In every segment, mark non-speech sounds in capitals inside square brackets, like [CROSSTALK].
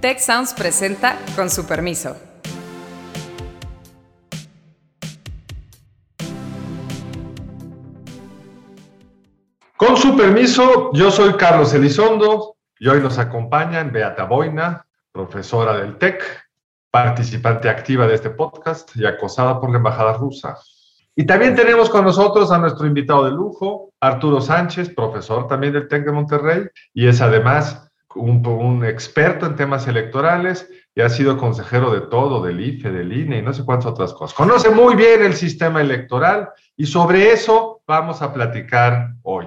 Tech Sounds presenta con su permiso. Con su permiso, yo soy Carlos Elizondo y hoy nos acompañan Beata Boina, profesora del TEC, participante activa de este podcast y acosada por la embajada rusa. Y también tenemos con nosotros a nuestro invitado de lujo, Arturo Sánchez, profesor también del TEC de Monterrey, y es además un, experto en temas electorales y ha sido consejero de todo, del IFE, del INE y no sé cuántas otras cosas. Conoce muy bien el sistema electoral y sobre eso vamos a platicar hoy.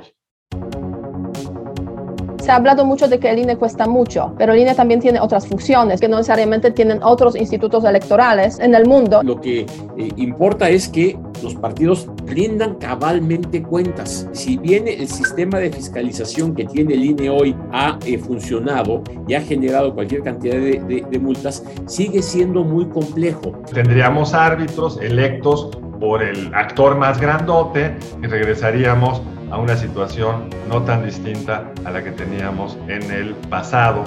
Se ha hablado mucho de que el INE cuesta mucho, pero el INE también tiene otras funciones que no necesariamente tienen otros institutos electorales en el mundo. Lo que eh, importa es que los partidos rindan cabalmente cuentas. Si bien el sistema de fiscalización que tiene el INE hoy ha eh, funcionado y ha generado cualquier cantidad de, de, de multas, sigue siendo muy complejo. Tendríamos árbitros electos por el actor más grandote y regresaríamos a una situación no tan distinta a la que teníamos en el pasado.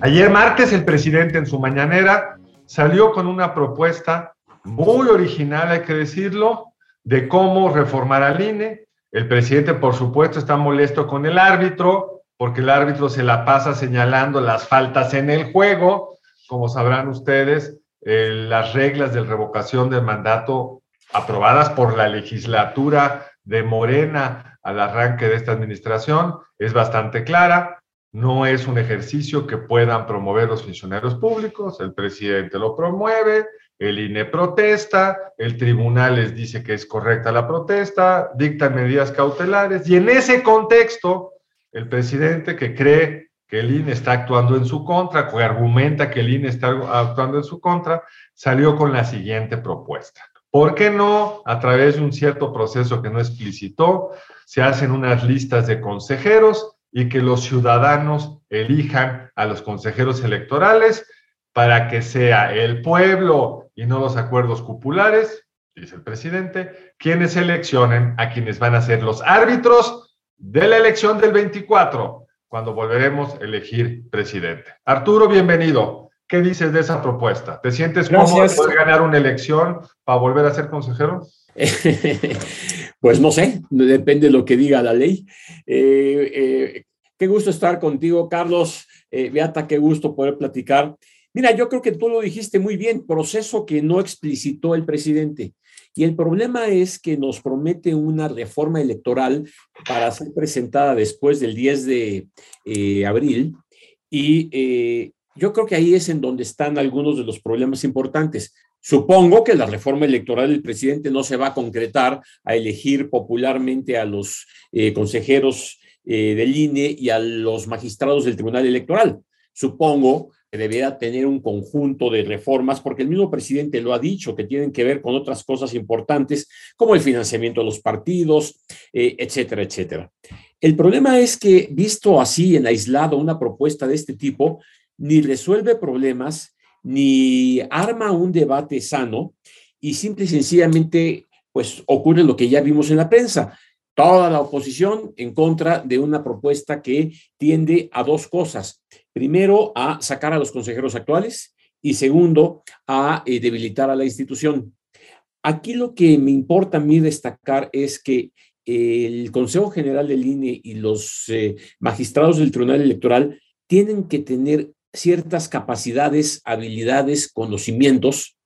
Ayer martes el presidente en su mañanera salió con una propuesta muy original, hay que decirlo, de cómo reformar al INE. El presidente, por supuesto, está molesto con el árbitro porque el árbitro se la pasa señalando las faltas en el juego. Como sabrán ustedes, eh, las reglas de revocación del mandato aprobadas por la legislatura de Morena al arranque de esta administración es bastante clara. No es un ejercicio que puedan promover los funcionarios públicos. El presidente lo promueve, el INE protesta, el tribunal les dice que es correcta la protesta, dicta medidas cautelares y en ese contexto, el presidente que cree que el INE está actuando en su contra, que argumenta que el INE está actuando en su contra, salió con la siguiente propuesta. ¿Por qué no, a través de un cierto proceso que no explicitó, se hacen unas listas de consejeros y que los ciudadanos elijan a los consejeros electorales para que sea el pueblo y no los acuerdos cupulares, dice el presidente, quienes seleccionen a quienes van a ser los árbitros de la elección del 24, cuando volveremos a elegir presidente? Arturo, bienvenido. ¿Qué dices de esa propuesta? ¿Te sientes cómodo de poder ganar una elección para volver a ser consejero? [LAUGHS] pues no sé, depende de lo que diga la ley. Eh, eh, qué gusto estar contigo, Carlos. Eh, Beata, qué gusto poder platicar. Mira, yo creo que tú lo dijiste muy bien, proceso que no explicitó el presidente. Y el problema es que nos promete una reforma electoral para ser presentada después del 10 de eh, abril y eh, yo creo que ahí es en donde están algunos de los problemas importantes. Supongo que la reforma electoral del presidente no se va a concretar a elegir popularmente a los eh, consejeros eh, del INE y a los magistrados del Tribunal Electoral. Supongo que debería tener un conjunto de reformas, porque el mismo presidente lo ha dicho, que tienen que ver con otras cosas importantes, como el financiamiento de los partidos, eh, etcétera, etcétera. El problema es que, visto así en aislado una propuesta de este tipo, ni resuelve problemas, ni arma un debate sano y simple y sencillamente pues ocurre lo que ya vimos en la prensa. Toda la oposición en contra de una propuesta que tiende a dos cosas. Primero, a sacar a los consejeros actuales y segundo, a eh, debilitar a la institución. Aquí lo que me importa a mí destacar es que el Consejo General del INE y los eh, magistrados del Tribunal Electoral tienen que tener ciertas capacidades, habilidades, conocimientos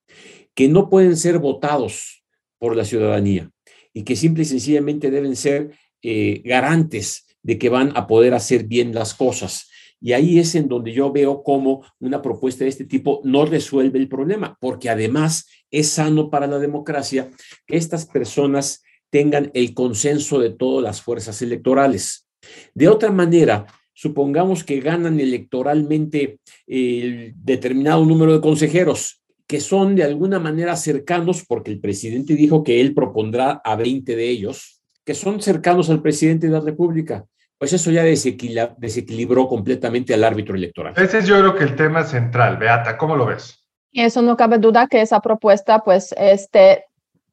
que no pueden ser votados por la ciudadanía y que simple y sencillamente deben ser eh, garantes de que van a poder hacer bien las cosas. Y ahí es en donde yo veo cómo una propuesta de este tipo no resuelve el problema, porque además es sano para la democracia que estas personas tengan el consenso de todas las fuerzas electorales. De otra manera, supongamos que ganan electoralmente el determinado número de consejeros que son de alguna manera cercanos, porque el presidente dijo que él propondrá a 20 de ellos, que son cercanos al presidente de la República. Pues eso ya desequilibró completamente al árbitro electoral. Ese es yo creo que el tema central. Beata, ¿cómo lo ves? Y eso no cabe duda que esa propuesta, pues, este,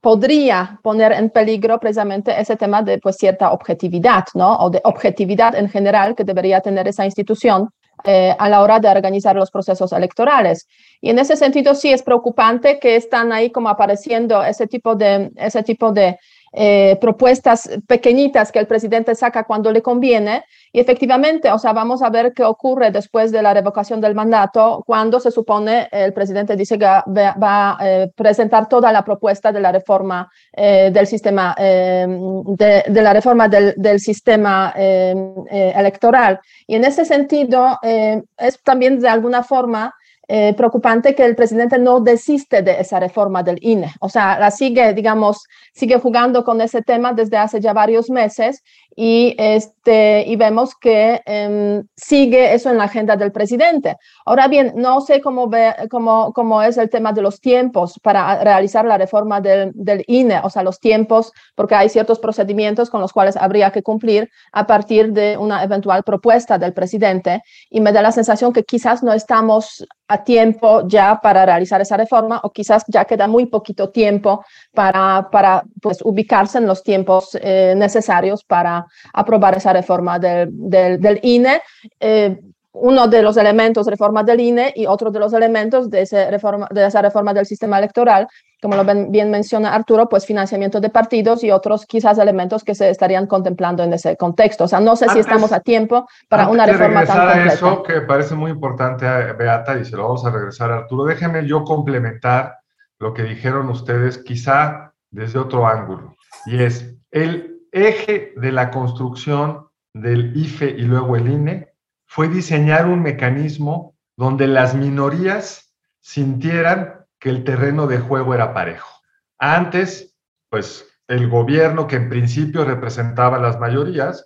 podría poner en peligro precisamente ese tema de pues cierta objetividad, ¿no? O de objetividad en general que debería tener esa institución. eh, a la hora de organizar los procesos electorales. Y en ese sentido sí es preocupante que están ahí como apareciendo ese tipo de, ese tipo de eh, propuestas pequeñitas que el presidente saca cuando le conviene. Y efectivamente, o sea, vamos a ver qué ocurre después de la revocación del mandato, cuando se supone el presidente dice que va, a eh, presentar toda la propuesta de la reforma eh, del sistema, de, de, la reforma del, del sistema electoral. Y en ese sentido, es también de alguna forma eh, preocupante que el presidente no desiste de esa reforma del INE. O sea, la sigue, digamos, sigue jugando con ese tema desde hace ya varios meses y, este, y vemos que em, sigue eso en la agenda del presidente. Ahora bien, no sé cómo, ve, cómo, cómo es el tema de los tiempos para realizar la reforma del, del, INE, o sea, los tiempos, porque hay ciertos procedimientos con los cuales habría que cumplir a partir de una eventual propuesta del presidente y me da la sensación que quizás no estamos a tiempo ya para realizar esa reforma o quizás ya queda muy poquito tiempo para, para pues, ubicarse en los tiempos eh, necesarios para aprobar esa reforma del, del, del INE. Eh, uno de los elementos reforma del INE y otro de los elementos de, ese reforma, de esa reforma del sistema electoral, como lo bien menciona Arturo, pues financiamiento de partidos y otros quizás elementos que se estarían contemplando en ese contexto. O sea, no sé si estamos a tiempo para una reforma tan completa. A eso que parece muy importante, Beata, y se lo vamos a regresar a Arturo, déjenme yo complementar lo que dijeron ustedes, quizá desde otro ángulo, y es el eje de la construcción del IFE y luego el INE fue diseñar un mecanismo donde las minorías sintieran que el terreno de juego era parejo. Antes, pues el gobierno que en principio representaba las mayorías,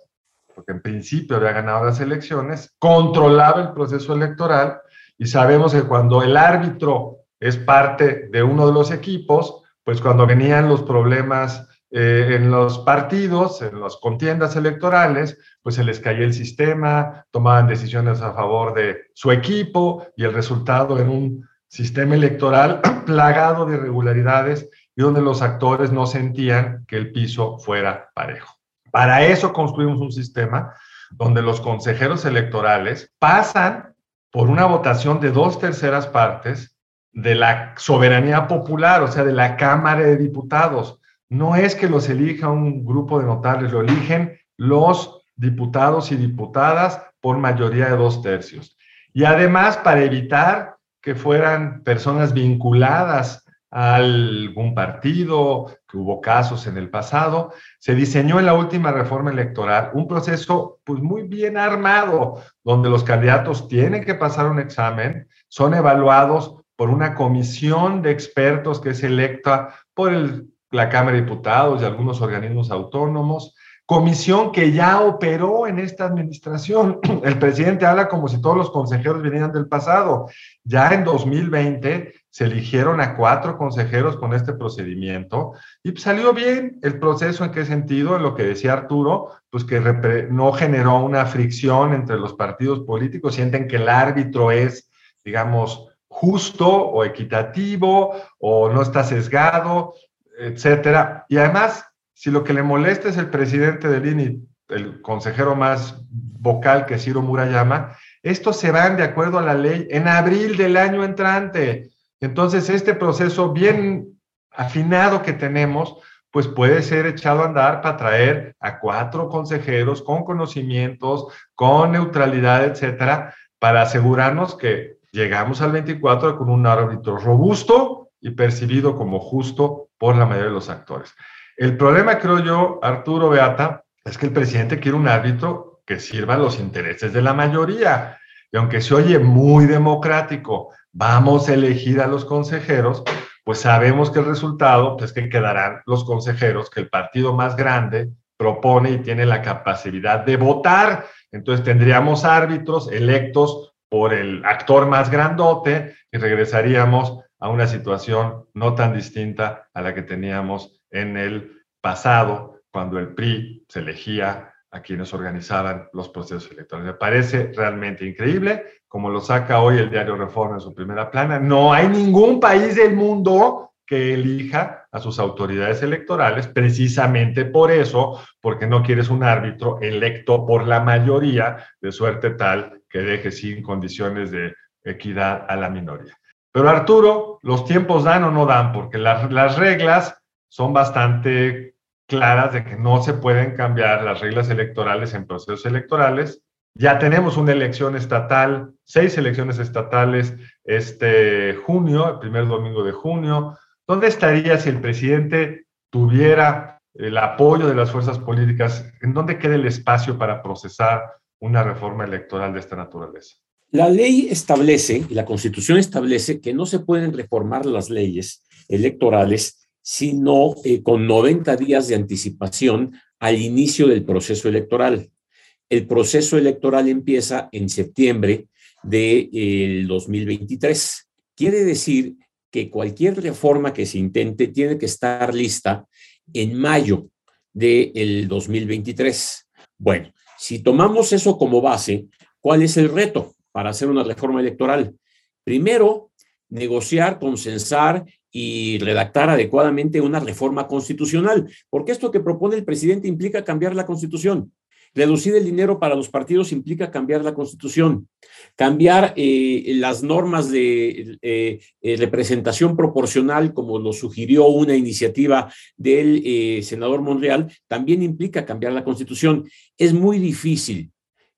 porque en principio había ganado las elecciones, controlaba el proceso electoral y sabemos que cuando el árbitro es parte de uno de los equipos, pues cuando venían los problemas eh, en los partidos, en las contiendas electorales, pues se les caía el sistema, tomaban decisiones a favor de su equipo y el resultado en un sistema electoral [CLEARS THROAT] plagado de irregularidades y donde los actores no sentían que el piso fuera parejo. Para eso construimos un sistema donde los consejeros electorales pasan por una votación de dos terceras partes de la soberanía popular, o sea, de la Cámara de Diputados no es que los elija un grupo de notables, lo eligen los diputados y diputadas por mayoría de dos tercios. Y además, para evitar que fueran personas vinculadas a algún partido, que hubo casos en el pasado, se diseñó en la última reforma electoral un proceso pues muy bien armado, donde los candidatos tienen que pasar un examen, son evaluados por una comisión de expertos que es electa por el la Cámara de Diputados y algunos organismos autónomos, comisión que ya operó en esta administración. [CLEARS THROAT] El presidente habla como si todos los consejeros vinieran del pasado. Ya en 2020 se eligieron a cuatro consejeros con este procedimiento y salió bien el proceso. ¿En qué sentido? En lo que decía Arturo, pues que no generó una fricción entre los partidos políticos, sienten que el árbitro es, digamos, justo o equitativo o no está sesgado etcétera. Y además, si lo que le molesta es el presidente del INI, el consejero más vocal que Ciro Murayama, estos se van de acuerdo a la ley en abril del año entrante. Entonces, este proceso bien afinado que tenemos, pues puede ser echado a andar para traer a cuatro consejeros con conocimientos, con neutralidad, etcétera, para asegurarnos que llegamos al 24 con un árbitro robusto y percibido como justo por la mayoría de los actores. El problema, creo yo, Arturo Beata, es que el presidente quiere un árbitro que sirva los intereses de la mayoría. Y aunque se oye muy democrático, vamos a elegir a los consejeros, pues sabemos que el resultado es que quedarán los consejeros que el partido más grande propone y tiene la capacidad de votar. Entonces tendríamos árbitros electos por el actor más grandote y regresaríamos a una situación no tan distinta a la que teníamos en el pasado, cuando el PRI se elegía a quienes organizaban los procesos electorales. Me parece realmente increíble, como lo saca hoy el diario Reforma en su primera plana. No hay ningún país del mundo que elija a sus autoridades electorales, precisamente por eso, porque no quieres un árbitro electo por la mayoría, de suerte tal que deje sin condiciones de equidad a la minoría. Pero Arturo, los tiempos dan o no dan, porque las, las reglas son bastante claras de que no se pueden cambiar las reglas electorales en procesos electorales. Ya tenemos una elección estatal, seis elecciones estatales este junio, el primer domingo de junio. ¿Dónde estaría si el presidente tuviera el apoyo de las fuerzas políticas? ¿En dónde queda el espacio para procesar una reforma electoral de esta naturaleza? La ley establece, y la constitución establece, que no se pueden reformar las leyes electorales sino eh, con 90 días de anticipación al inicio del proceso electoral. El proceso electoral empieza en septiembre del de, 2023. Quiere decir que cualquier reforma que se intente tiene que estar lista en mayo del 2023. Bueno, si tomamos eso como base, ¿cuál es el reto para hacer una reforma electoral? Primero, negociar, consensar y redactar adecuadamente una reforma constitucional, porque esto que propone el presidente implica cambiar la constitución. Reducir el dinero para los partidos implica cambiar la constitución, cambiar eh, las normas de eh, eh, representación proporcional, como lo sugirió una iniciativa del senador Monreal, también implica cambiar la constitución. Es muy difícil,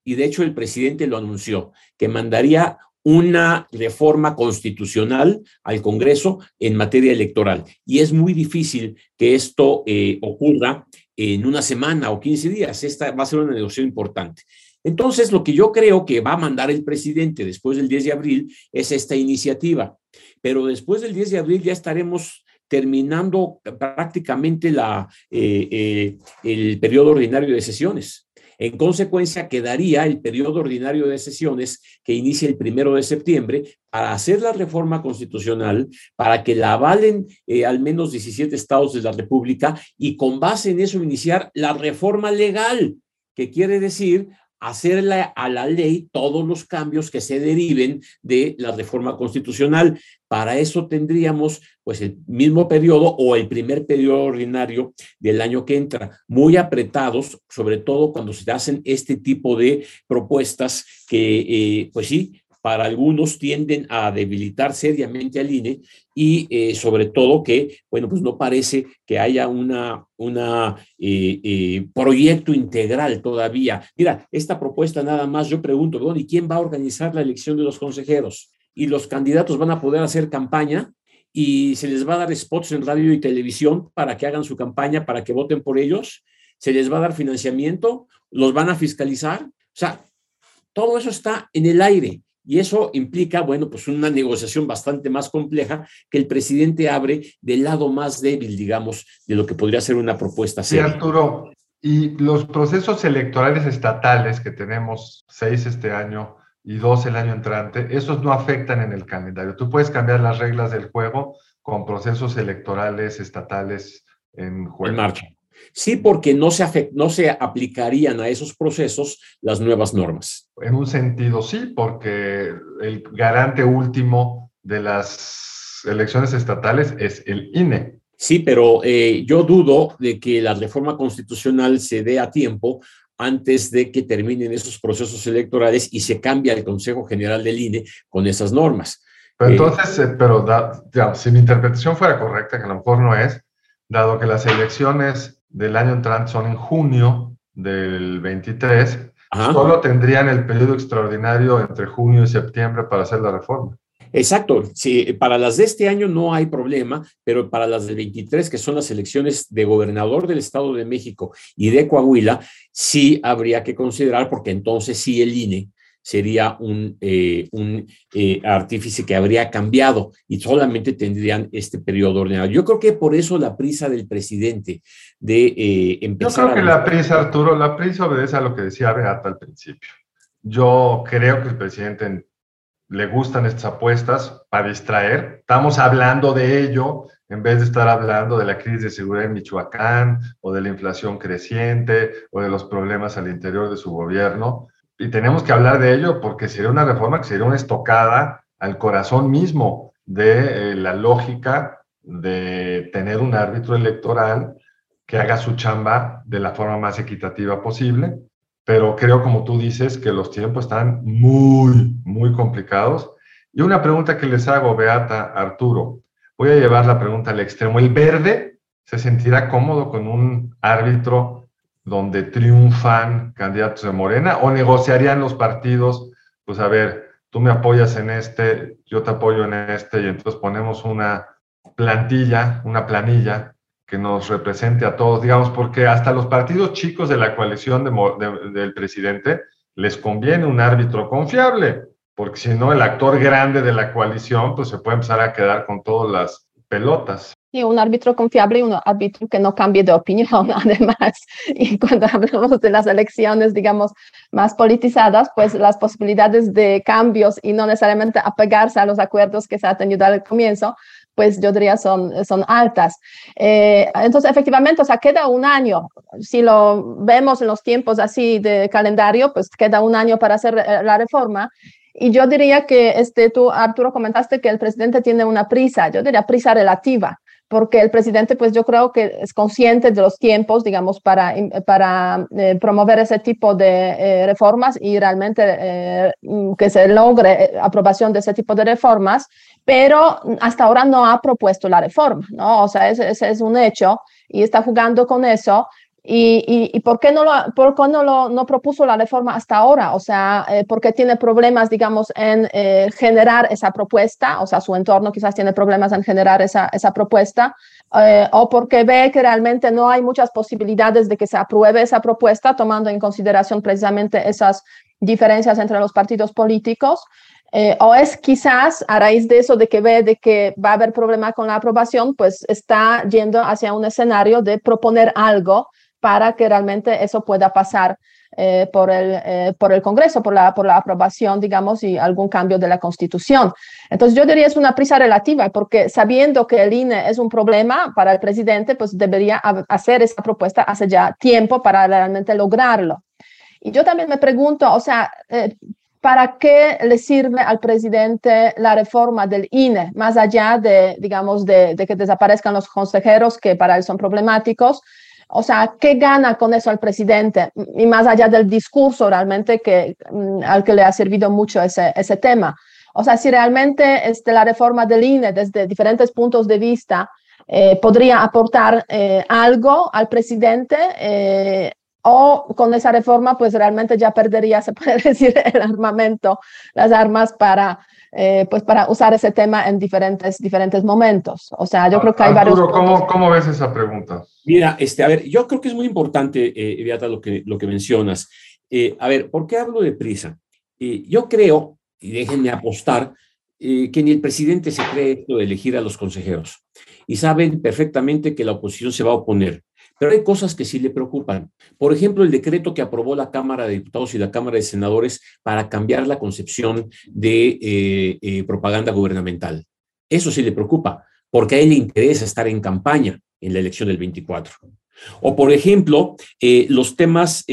y de hecho el presidente lo anunció, que mandaría una reforma constitucional al Congreso en materia electoral. Y es muy difícil que esto eh, ocurra en una semana o 15 días. Esta va a ser una negociación importante. Entonces, lo que yo creo que va a mandar el presidente después del 10 de abril es esta iniciativa. Pero después del 10 de abril ya estaremos terminando prácticamente la, eh, eh, el periodo ordinario de sesiones. En consecuencia, quedaría el periodo ordinario de sesiones que inicia el primero de septiembre para hacer la reforma constitucional, para que la avalen eh, al menos 17 estados de la República y con base en eso iniciar la reforma legal, que quiere decir hacerle a la ley todos los cambios que se deriven de la reforma constitucional. Para eso tendríamos pues el mismo periodo o el primer periodo ordinario del año que entra, muy apretados, sobre todo cuando se hacen este tipo de propuestas que eh, pues sí, para algunos tienden a debilitar seriamente al INE y eh, sobre todo que, bueno, pues no parece que haya una, una eh, eh, proyecto integral todavía. Mira, esta propuesta nada más, yo pregunto, bueno, ¿y quién va a organizar la elección de los consejeros? ¿Y los candidatos van a poder hacer campaña? ¿Y se les va a dar spots en radio y televisión para que hagan su campaña, para que voten por ellos? ¿Se les va a dar financiamiento? ¿Los van a fiscalizar? O sea, todo eso está en el aire. Y eso implica, bueno, pues una negociación bastante más compleja que el presidente abre del lado más débil, digamos, de lo que podría ser una propuesta seria. Sí, Arturo, y los procesos electorales estatales que tenemos, seis este año y dos el año entrante, esos no afectan en el calendario. Tú puedes cambiar las reglas del juego con procesos electorales estatales en juego. En marcha. Sí, porque no se, no se aplicarían a esos procesos las nuevas normas. En un sentido sí, porque el garante último de las elecciones estatales es el INE. Sí, pero eh, yo dudo de que la reforma constitucional se dé a tiempo antes de que terminen esos procesos electorales y se cambie el Consejo General del INE con esas normas. Pero eh, entonces, eh, pero si mi interpretación fuera correcta, que a lo mejor no es, dado que las elecciones del año entrante son en junio del 23, solo tendrían el periodo extraordinario entre junio y septiembre para hacer la reforma. Exacto, sí, para las de este año no hay problema, pero para las del 23, que son las elecciones de gobernador del Estado de México y de Coahuila, sí habría que considerar, porque entonces sí el INE sería un, eh, un eh, artífice que habría cambiado y solamente tendrían este periodo ordinario. Yo creo que por eso la prisa del presidente de eh, empezar. Yo creo que la prisa, Arturo, la prisa obedece a lo que decía Beata al principio. Yo creo que el presidente le gustan estas apuestas para distraer. Estamos hablando de ello en vez de estar hablando de la crisis de seguridad en Michoacán o de la inflación creciente o de los problemas al interior de su gobierno y tenemos que hablar de ello porque sería una reforma que sería una estocada al corazón mismo de eh, la lógica de tener un árbitro electoral que haga su chamba de la forma más equitativa posible, pero creo, como tú dices, que los tiempos están muy, muy complicados. Y una pregunta que les hago, Beata, Arturo, voy a llevar la pregunta al extremo. ¿El verde se sentirá cómodo con un árbitro donde triunfan candidatos de Morena o negociarían los partidos? Pues a ver, tú me apoyas en este, yo te apoyo en este y entonces ponemos una plantilla, una planilla que nos represente a todos, digamos, porque hasta los partidos chicos de la coalición del presidente les conviene un árbitro confiable, porque si no, el actor grande de la coalición, pues se puede empezar a quedar con todas las pelotas. Y un árbitro confiable y un árbitro que no cambie de opinión, [LAUGHS] además. Y cuando hablamos de las elecciones, digamos, más politizadas, pues las posibilidades de cambios y no necesariamente apegarse a los acuerdos que se ha tenido al comienzo, pues yo diría son, son altas. Eh, entonces, efectivamente, o sea, queda un año. Si lo vemos en los tiempos así de calendario, pues queda un año para hacer eh, la reforma. Y yo diría que este, tú, Arturo, comentaste que el presidente tiene una prisa, yo diría prisa relativa, porque el presidente, pues yo creo que es consciente de los tiempos, digamos, para, para eh, promover ese tipo de reformas y realmente que se logre aprobación de ese tipo de reformas pero hasta ahora no ha propuesto la reforma, ¿no? O sea, ese, es un hecho y está jugando con eso. ¿Y, y, por qué, no, lo, por qué no, lo, no propuso la reforma hasta ahora? O sea, eh, porque tiene problemas, digamos, en eh, generar esa propuesta, o sea, su entorno quizás tiene problemas en generar esa, esa propuesta, eh, o porque ve que realmente no hay muchas posibilidades de que se apruebe esa propuesta, tomando en consideración precisamente esas diferencias entre los partidos políticos. Eh, o es quizás a raíz de eso, de que ve de que va a haber problema con la aprobación, pues está yendo hacia un escenario de proponer algo para que realmente eso pueda pasar eh, por, el, eh, por el Congreso, por la, por la aprobación, digamos, y algún cambio de la Constitución. Entonces, yo diría es una prisa relativa, porque sabiendo que el INE es un problema para el presidente, pues debería hacer esa propuesta hace ya tiempo para realmente lograrlo. Y yo también me pregunto, o sea, ¿para qué le sirve al presidente la reforma del INE? Más allá de, digamos, de, que desaparezcan los consejeros, que para él son problemáticos. O sea, ¿qué gana con eso al presidente? Y más allá del discurso realmente que, mm, al que le ha servido mucho ese, ese tema. O sea, si realmente este, la reforma del INE desde diferentes puntos de vista eh, podría aportar eh, algo al presidente, eh, o con esa reforma pues realmente ya perdería, se puede [LAUGHS] decir, el armamento, las armas para, eh, pues para usar ese tema en diferentes, diferentes momentos. O sea, yo creo que hay varios... ¿cómo, ¿cómo, ves esa pregunta? Mira, este, a ver, yo creo que es muy importante, eh, Beata, lo que, lo que mencionas. Eh, a ver, ¿por qué hablo de prisa? Eh, yo creo, y déjenme apostar, que ni el presidente se cree esto de elegir a los consejeros. Y saben perfectamente que la oposición se va a oponer pero hay cosas que sí le preocupan. Por ejemplo, el decreto que aprobó la Cámara de Diputados y la Cámara de Senadores para cambiar la concepción de eh, eh, propaganda gubernamental. Eso sí le preocupa, porque a él le interesa estar en campaña en la elección del 24. O, por ejemplo, eh, los temas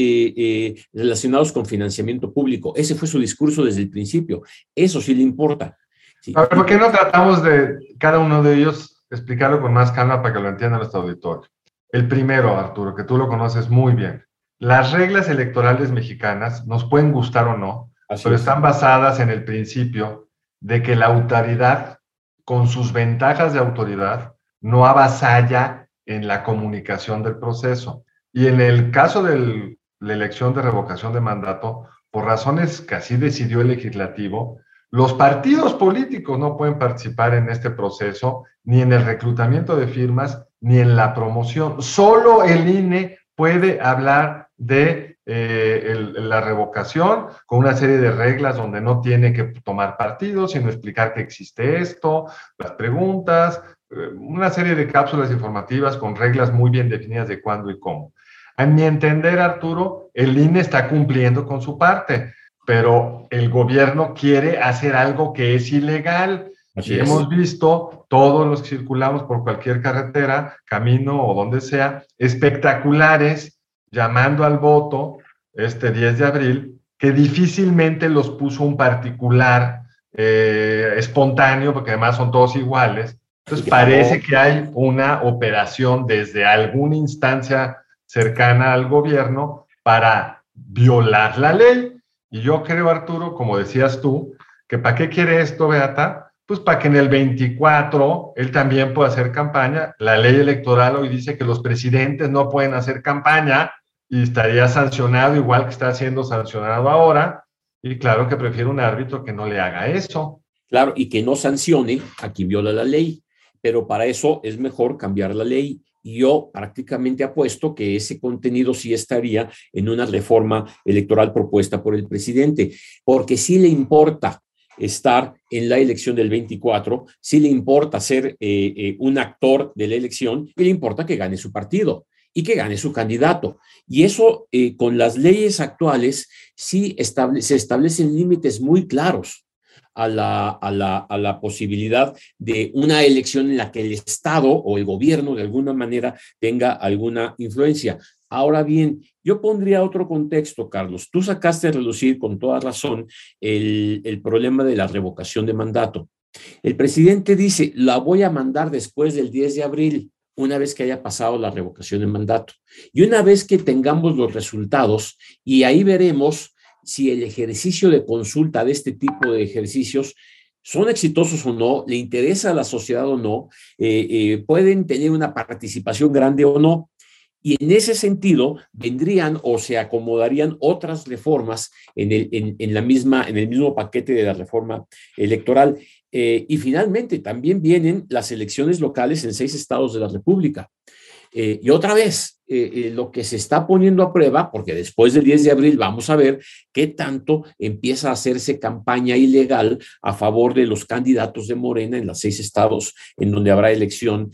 relacionados con financiamiento público. Ese fue su discurso desde el principio. Eso sí le importa. Ver, ¿por qué no tratamos de cada uno de ellos explicarlo con más calma para que lo entienda nuestro auditorio? El primero, Arturo, que tú lo conoces muy bien. Las reglas electorales mexicanas nos pueden gustar o no, pero están basadas en el principio de que la autoridad, con sus ventajas de autoridad, no avasalla en la comunicación del proceso. Y en el caso de la elección de revocación de mandato, por razones que así decidió el legislativo, los partidos políticos no pueden participar en este proceso, ni en el reclutamiento de firmas, ni en la promoción. Solo el INE puede hablar de eh, la revocación con una serie de reglas donde no tiene que tomar partido, sino explicar que existe esto, las preguntas, eh, una serie de cápsulas informativas con reglas muy bien definidas de cuándo y cómo. A mi entender, Arturo, el INE está cumpliendo con su parte, pero el gobierno quiere hacer algo que es ilegal y hemos visto todos los que circulamos por cualquier carretera, camino o donde sea, espectaculares llamando al voto este 10 de abril, que difícilmente los puso un particular eh, espontáneo, porque además son todos iguales, Entonces parece que hay una operación desde alguna instancia cercana al gobierno para violar la ley. Y yo creo, Arturo, como decías tú, que ¿para qué quiere esto, Beata? Pues para que en el 24 él también pueda hacer campaña. La ley electoral hoy dice que los presidentes no pueden hacer campaña y estaría sancionado igual que está siendo sancionado ahora. Y claro que prefiere un árbitro que no le haga eso. Claro, y que no sancione a quien viola la ley. Pero para eso es mejor cambiar la ley. Y yo prácticamente apuesto que ese contenido sí estaría en una reforma electoral propuesta por el presidente, porque sí le importa estar en la elección del 24, sí le importa ser eh, eh, un actor de la elección y le importa que gane su partido y que gane su candidato. Y eso eh, con las leyes actuales sí se establecen límites muy claros a la, a, la, a la posibilidad de una elección en la que el Estado o el gobierno de alguna manera tenga alguna influencia. Ahora bien, yo pondría otro contexto, Carlos. Tú sacaste a relucir con toda razón el, el problema de la revocación de mandato. El presidente dice, la voy a mandar después del 10 de abril una vez que haya pasado la revocación de mandato. Y una vez que tengamos los resultados, y ahí veremos si el ejercicio de consulta de este tipo de ejercicios son exitosos o no, le interesa a la sociedad o no, eh, eh, pueden tener una participación grande o no. Y en ese sentido vendrían o se acomodarían otras reformas en el, en, la misma, en el mismo paquete de la reforma electoral. Eh, y finalmente también vienen las elecciones locales en seis estados de la República. Eh, y otra vez, eh, lo que se está poniendo a prueba, porque después del 10 de abril vamos a ver qué tanto empieza a hacerse campaña ilegal a favor de los candidatos de Morena en los seis estados en donde habrá elección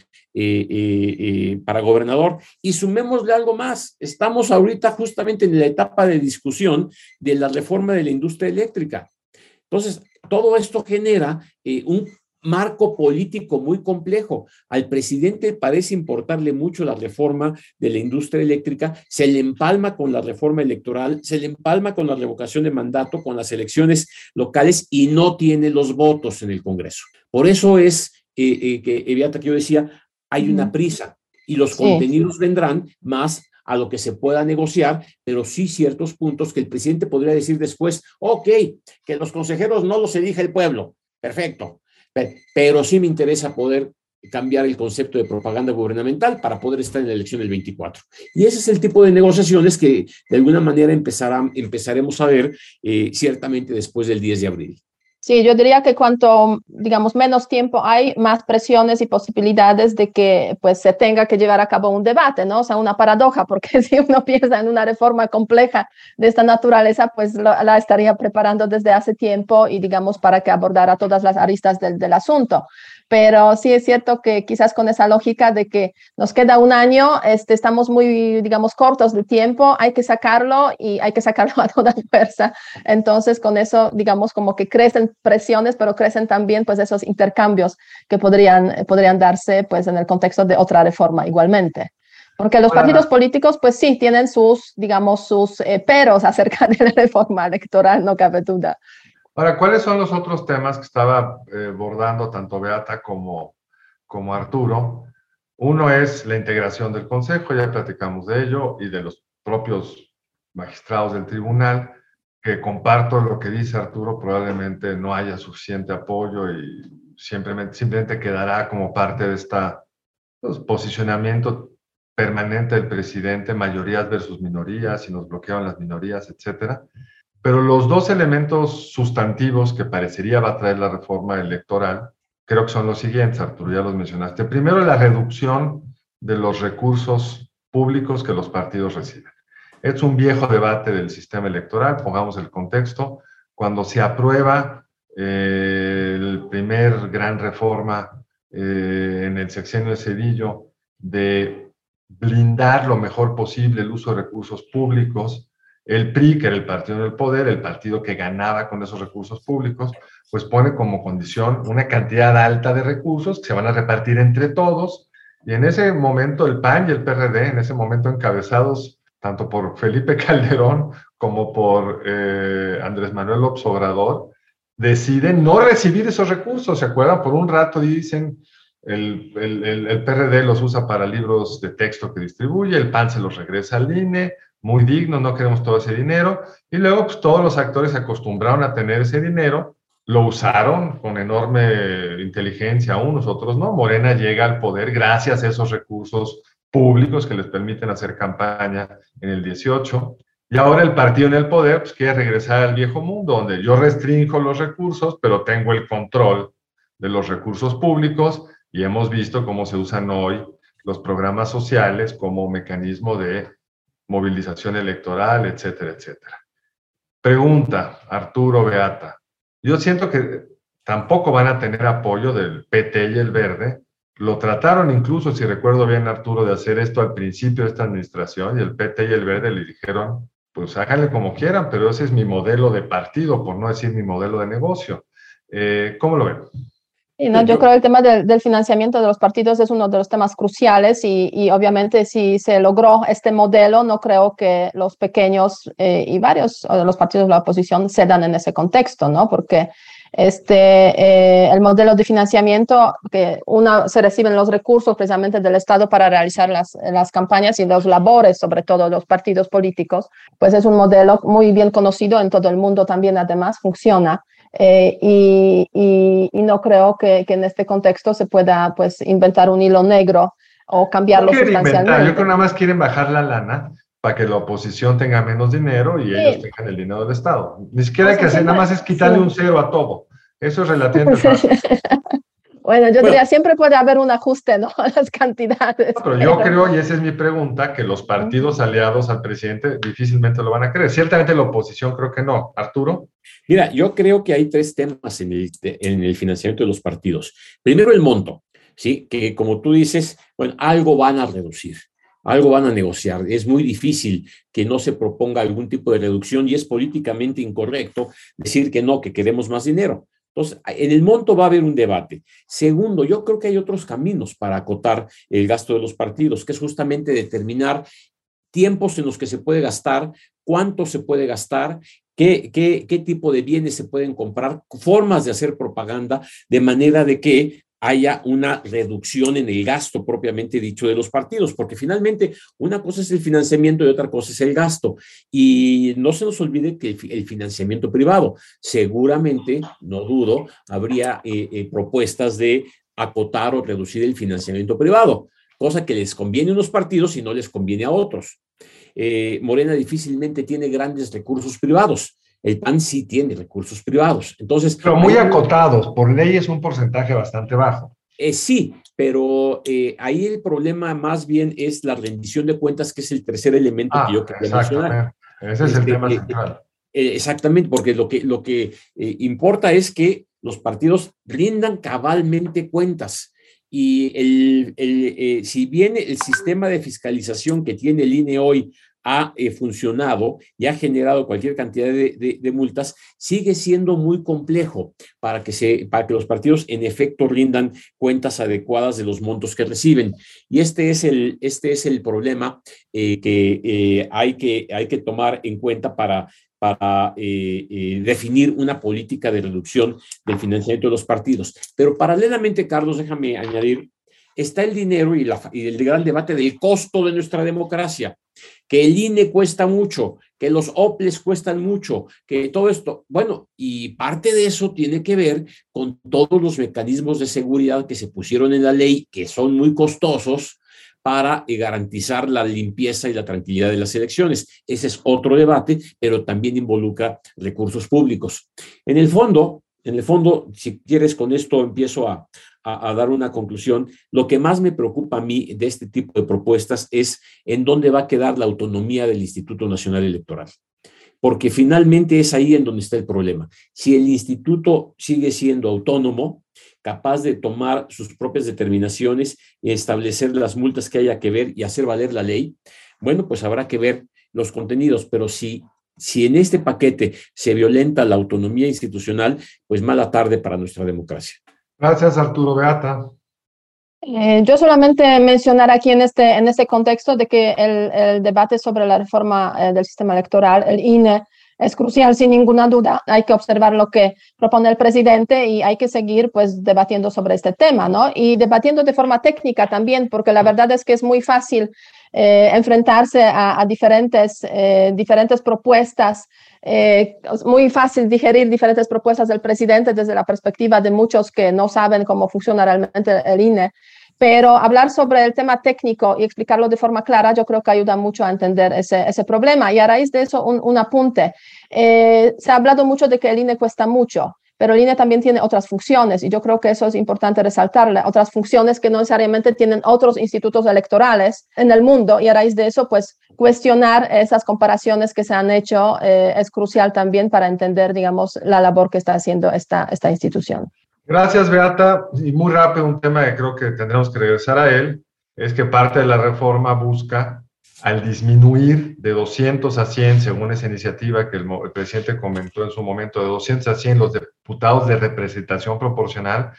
para gobernador. Y sumémosle algo más, estamos ahorita justamente en la etapa de discusión de la reforma de la industria eléctrica. Entonces, todo esto genera eh, un marco político muy complejo. Al presidente parece importarle mucho la reforma de la industria eléctrica, se le empalma con la reforma electoral, se le empalma con la revocación de mandato, con las elecciones locales y no tiene los votos en el Congreso. Por eso es eh, eh, que, Eviata, que yo decía, hay una prisa y los contenidos vendrán más a lo que se pueda negociar, pero sí ciertos puntos que el presidente podría decir después, ok, que los consejeros no los elija el pueblo, perfecto, pero sí me interesa poder cambiar el concepto de propaganda gubernamental para poder estar en la elección del 24. Y ese es el tipo de negociaciones que de alguna manera empezarán, empezaremos a ver eh, ciertamente después del 10 de abril. Sí, yo diría que cuanto, digamos, menos tiempo hay, más presiones y posibilidades de que pues se tenga que llevar a cabo un debate, ¿no? O sea, una paradoja, [LAUGHS] porque si uno piensa en una reforma compleja de esta naturaleza, pues la estaría preparando desde hace tiempo y, digamos, para que abordara todas las aristas del, del asunto pero sí es cierto que quizás con esa lógica de que nos queda un año, este, estamos muy, digamos, cortos de tiempo, hay que sacarlo y hay que sacarlo [LAUGHS] a toda fuerza. Entonces, con eso, digamos, como que crecen presiones, pero crecen también pues esos intercambios que podrían, podrían darse pues en el contexto de otra reforma igualmente. Porque los partidos políticos, pues sí, tienen sus, digamos, sus eh, peros [LAUGHS] acerca de la reforma electoral, no cabe duda. Ahora, ¿cuáles son los otros temas que estaba eh, bordando tanto Beata como, como Arturo? Uno es la integración del Consejo, ya platicamos de ello, y de los propios magistrados del tribunal, que comparto lo que dice Arturo, probablemente no haya suficiente apoyo y simplemente, simplemente quedará como parte de este posicionamiento permanente del presidente, mayorías versus minorías, si nos bloquean las minorías, etcétera. Pero los dos elementos sustantivos que parecería va a traer la reforma electoral, creo que son los siguientes, Arturo, ya los mencionaste. Primero, la reducción de los recursos públicos que los partidos reciben. Es un viejo debate del sistema electoral, pongamos el contexto, cuando se aprueba eh, el primer gran reforma eh, en el sexenio de Cedillo de blindar lo mejor posible el uso de recursos públicos, el PRI, que era el partido del poder, el partido que ganaba con esos recursos públicos, pues pone como condición una cantidad alta de recursos que se van a repartir entre todos. Y en ese momento el PAN y el PRD, en ese momento encabezados tanto por Felipe [LAUGHS] Calderón como por eh, Andrés Manuel López Obrador, deciden no recibir esos recursos. ¿Se acuerdan? Por un rato dicen, el, el, el, PRD los usa para libros de texto que distribuye, el PAN se los regresa al INE, muy digno, no queremos todo ese dinero, y luego pues, todos los actores se acostumbraron a tener ese dinero, lo usaron con enorme inteligencia unos, otros no. Morena llega al poder gracias a esos recursos públicos que les permiten hacer campaña en el 18. Y ahora el partido en el poder pues, quiere regresar al viejo mundo, donde yo restringo los recursos, pero tengo el control de los recursos públicos y hemos visto cómo se usan hoy los programas sociales como mecanismo de movilización electoral, etcétera, etcétera. Pregunta, Arturo Beata. Yo siento que tampoco van a tener apoyo del PT y el Verde. Lo trataron incluso, si recuerdo bien, Arturo, de hacer esto al principio de esta administración y el PT y el Verde le dijeron, pues háganle como quieran, pero ese es mi modelo de partido, por no decir mi modelo de negocio. Eh, ¿Cómo lo ven? Y no, yo creo que el tema del, financiamiento de los partidos es uno de los temas cruciales y, y, obviamente si se logró este modelo, no creo que los pequeños eh, y varios de los partidos de la oposición cedan en ese contexto, ¿no? Porque este, eh, el modelo de financiamiento, que una, se reciben los recursos precisamente del Estado para realizar las, las campañas y los labores, sobre todo los partidos políticos, pues es un modelo muy bien conocido en todo el mundo también, además, funciona. Eh, y, y, no creo que, que, en este contexto se pueda pues inventar un hilo negro o cambiarlo no sustancialmente. Inventar. Yo creo que nada más quieren bajar la lana para que la oposición tenga menos dinero y ellos tengan el dinero del Estado. Ni siquiera hay que hacer, nada más es quitarle un cero a todo. Eso es relativamente fácil. [LAUGHS] Bueno, yo diría, siempre puede haber un ajuste, ¿no? [LAUGHS] A las cantidades. Pero, yo creo, y esa es mi pregunta, que los partidos aliados al presidente difícilmente lo van a creer. Ciertamente la oposición creo que no. Arturo. Mira, yo creo que hay tres temas en el, en el financiamiento de los partidos. Primero, el monto, ¿sí? Que como tú dices, bueno, algo van a reducir algo van a negociar. Es muy difícil que no se proponga algún tipo de reducción y es políticamente incorrecto decir que no, que queremos más dinero. Entonces, en el monto va a haber un debate. Segundo, yo creo que hay otros caminos para acotar el gasto de los partidos, que es justamente determinar tiempos en los que se puede gastar, cuánto se puede gastar, qué, qué, qué tipo de bienes se pueden comprar, formas de hacer propaganda, de manera de que haya una reducción en el gasto propiamente dicho de los partidos, porque finalmente una cosa es el financiamiento y otra cosa es el gasto. Y no se nos olvide que el, financiamiento privado, seguramente, no dudo, habría eh, eh, propuestas de acotar o reducir el financiamiento privado, cosa que les conviene a unos partidos y no les conviene a otros. Eh, Morena difícilmente tiene grandes recursos privados el PAN sí tiene recursos privados. Entonces, pero muy acotados, por ley es un porcentaje bastante bajo. Eh, sí, pero eh, ahí el problema más bien es la rendición de cuentas, que es el tercer elemento que yo ah, quería mencionar. Ese es el este, tema eh, central. exactamente, porque lo que, lo que importa es que los partidos rindan cabalmente cuentas. Y el, si bien el sistema de fiscalización que tiene el INE hoy ha eh, funcionado y ha generado cualquier cantidad de, multas, sigue siendo muy complejo para que, se, para que los partidos en efecto rindan cuentas adecuadas de los montos que reciben. Y este es el, este es el problema eh, que, eh, hay que hay que tomar en cuenta para, para definir una política de reducción del financiamiento de los partidos. Pero paralelamente, Carlos, déjame añadir, está el dinero y, la, y el gran debate del costo de nuestra democracia que el INE cuesta mucho, que los OPLES cuestan mucho, que todo esto, bueno, y parte de eso tiene que ver con todos los mecanismos de seguridad que se pusieron en la ley, que son muy costosos para eh, garantizar la limpieza y la tranquilidad de las elecciones. Ese es otro debate, pero también involucra recursos públicos. En el fondo, en el fondo, si quieres, con esto empiezo a, a, dar una conclusión. Lo que más me preocupa a mí de este tipo de propuestas es en dónde va a quedar la autonomía del Instituto Nacional Electoral. Porque finalmente es ahí en donde está el problema. Si el instituto sigue siendo autónomo, capaz de tomar sus propias determinaciones, establecer las multas que haya que ver y hacer valer la ley, bueno, pues habrá que ver los contenidos, pero si si en este paquete se violenta la autonomía institucional, pues mala tarde para nuestra democracia. Gracias, Arturo Beata. Eh, yo solamente mencionar aquí en este, en este contexto de que el, el debate sobre la reforma eh, del sistema electoral, el INE, es crucial sin ninguna duda. Hay que observar lo que propone el presidente y hay que seguir pues debatiendo sobre este tema, ¿no? Y debatiendo de forma técnica también, porque la verdad es que es muy fácil eh, enfrentarse a, diferentes, eh, diferentes propuestas. Eh, muy fácil digerir diferentes propuestas del presidente desde la perspectiva de muchos que no saben cómo funciona realmente el INE. Pero hablar sobre el tema técnico y explicarlo de forma clara, yo creo que ayuda mucho a entender ese, ese problema. Y a raíz de eso, un, un apunte. se ha hablado mucho de que el INE cuesta mucho pero INE también tiene otras funciones y yo creo que eso es importante resaltarle, otras funciones que no necesariamente tienen otros institutos electorales en el mundo y a raíz de eso, pues cuestionar esas comparaciones que se han hecho eh, es crucial también para entender, digamos, la labor que está haciendo esta, esta institución. Gracias, Beata. Y muy rápido, un tema que creo que tendremos que regresar a él, es que parte de la reforma busca al disminuir de 200 a 100, según esa iniciativa que el, presidente comentó en su momento, de 200 a 100 los diputados de representación proporcional,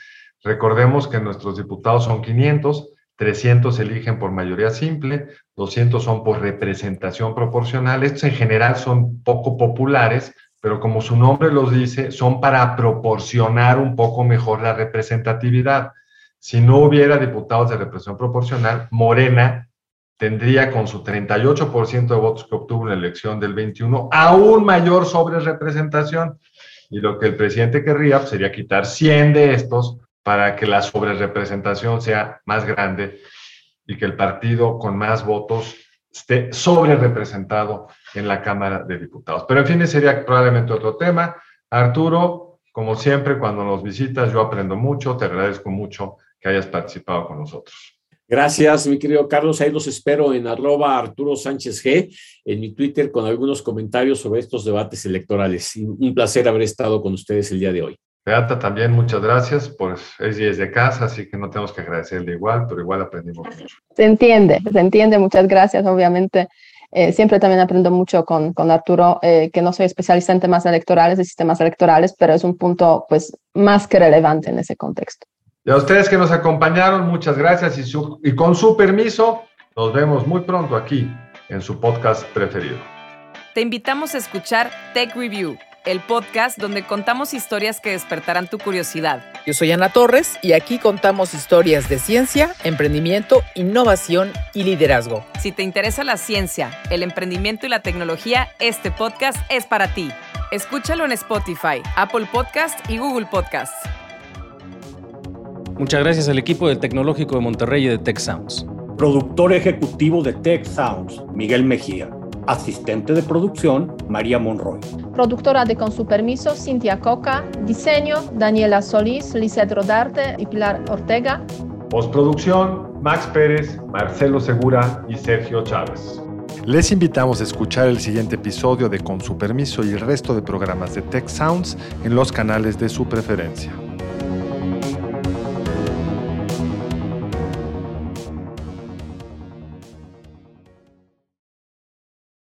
recordemos que nuestros diputados son 500, 300 eligen por mayoría simple, 200 son por representación proporcional. Estos en general son poco populares, pero como su nombre los dice, son para proporcionar un poco mejor la representatividad. Si no hubiera diputados de representación proporcional, Morena tendría con su 38% de votos que obtuvo en la elección del 21 aún mayor sobre representación. Y lo que el presidente querría pues, sería quitar 100 de estos para que la sobrerepresentación sea más grande y que el partido con más votos esté sobre representado en la Cámara de Diputados. Pero en fin, ese sería probablemente otro tema. Arturo, como siempre, cuando nos visitas, yo aprendo mucho, te agradezco mucho que hayas participado con nosotros. Gracias, mi querido Carlos. Ahí los espero en arroba Arturo Sánchez G, en mi Twitter, con algunos comentarios sobre estos debates electorales. Un placer haber estado con ustedes el día de hoy. Beata, también muchas gracias, pues es de casa, así que no tenemos que agradecerle igual, pero igual aprendimos mucho. Se entiende, se entiende, muchas gracias, obviamente. Eh, siempre también aprendo mucho con, con Arturo, eh, que no soy especialista en temas electorales, de sistemas electorales, pero es un punto pues más que relevante en ese contexto. Y a ustedes que nos acompañaron, muchas gracias y, y con su permiso, nos vemos muy pronto aquí en su podcast preferido. Te invitamos a escuchar Tech Review, el podcast donde contamos historias que despertarán tu curiosidad. Yo soy Ana Torres y aquí contamos historias de ciencia, emprendimiento, innovación y liderazgo. Si te interesa la ciencia, el emprendimiento y la tecnología, este podcast es para ti. Escúchalo en Spotify, Apple Podcast y Google Podcast. Muchas gracias al equipo del Tecnológico de Monterrey y de Tech Sounds. Productor ejecutivo de Tech Sounds, Miguel Mejía. Asistente de producción, María Monroy. Productora de Con su permiso, Cintia Coca. Diseño, Daniela Solís, Lizeth Rodarte y Pilar Ortega. Postproducción, Max Pérez, Marcelo Segura y Sergio Chávez. Les invitamos a escuchar el siguiente episodio de Con su permiso y el resto de programas de Tech Sounds en los canales de su preferencia.